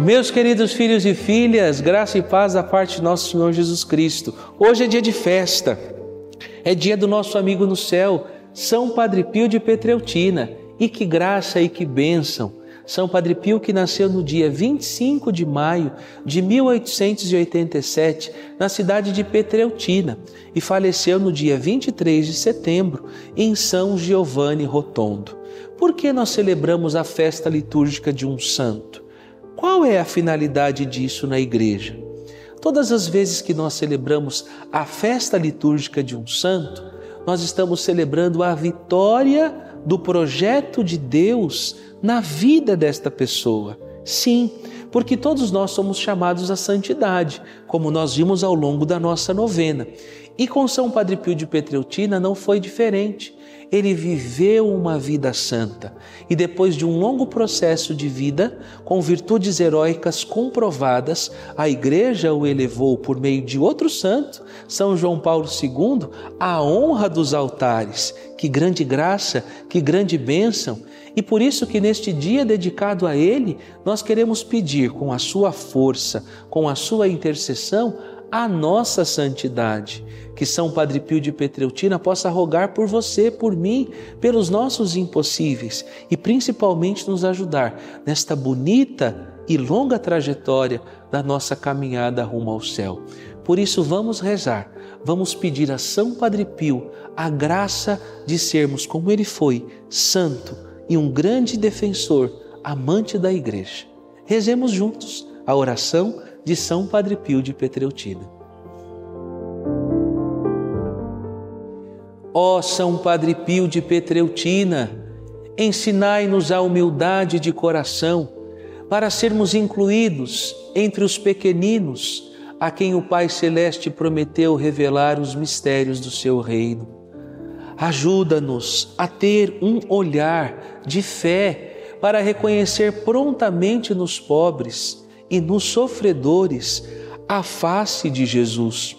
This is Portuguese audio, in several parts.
Meus queridos filhos e filhas, graça e paz da parte de nosso Senhor Jesus Cristo. Hoje é dia de festa, é dia do nosso amigo no céu, São Padre Pio de Petreutina. E que graça e que bênção! São Padre Pio, que nasceu no dia 25 de maio de 1887, na cidade de Petreutina, e faleceu no dia 23 de setembro, em São Giovanni Rotondo. Por que nós celebramos a festa litúrgica de um santo? Qual é a finalidade disso na igreja? Todas as vezes que nós celebramos a festa litúrgica de um santo, nós estamos celebrando a vitória do projeto de Deus na vida desta pessoa. Sim, porque todos nós somos chamados à santidade, como nós vimos ao longo da nossa novena. E com São Padre Pio de Petreutina não foi diferente. Ele viveu uma vida santa e depois de um longo processo de vida, com virtudes heróicas comprovadas, a Igreja o elevou por meio de outro santo, São João Paulo II, à honra dos altares. Que grande graça, que grande bênção! E por isso que neste dia dedicado a Ele, nós queremos pedir com a sua força, com a sua intercessão, a nossa santidade. Que São Padre Pio de Petreutina possa rogar por você, por mim, pelos nossos impossíveis e principalmente nos ajudar nesta bonita e longa trajetória da nossa caminhada rumo ao céu. Por isso, vamos rezar, vamos pedir a São Padre Pio a graça de sermos como ele foi, santo e um grande defensor, amante da Igreja. Rezemos juntos a oração de São Padre Pio de Petreutina. Ó São Padre Pio de Petreutina, ensinai-nos a humildade de coração para sermos incluídos entre os pequeninos a quem o Pai Celeste prometeu revelar os mistérios do seu reino Ajuda-nos a ter um olhar de fé para reconhecer prontamente nos pobres e nos sofredores a face de Jesus.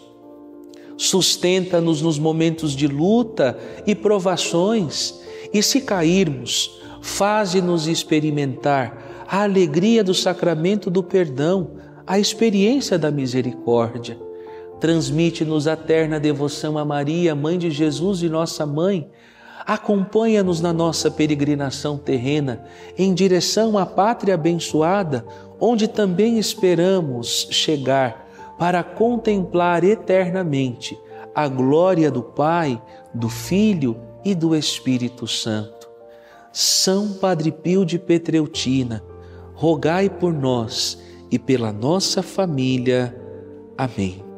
Sustenta-nos nos momentos de luta e provações, e se cairmos, faze-nos experimentar a alegria do sacramento do perdão, a experiência da misericórdia Transmite-nos a terna devoção a Maria, Mãe de Jesus e nossa mãe. Acompanha-nos na nossa peregrinação terrena em direção à pátria abençoada, onde também esperamos chegar para contemplar eternamente a glória do Pai, do Filho e do Espírito Santo. São Padre Pio de Petreutina, rogai por nós e pela nossa família. Amém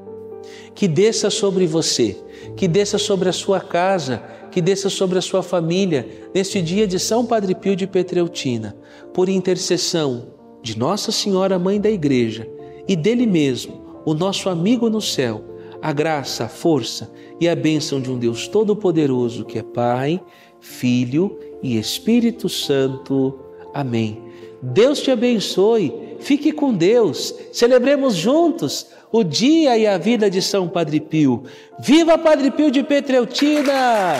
que desça sobre você, que desça sobre a sua casa, que desça sobre a sua família, neste dia de São Padre Pio de Petreutina, por intercessão de Nossa Senhora, Mãe da Igreja, e dele mesmo, o nosso amigo no céu, a graça, a força e a bênção de um Deus Todo-Poderoso que é Pai, Filho e Espírito Santo. Amém. Deus te abençoe, fique com Deus, celebremos juntos o dia e a vida de São Padre Pio. Viva Padre Pio de Petreutina!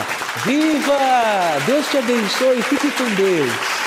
Viva! Deus te abençoe, fique com Deus.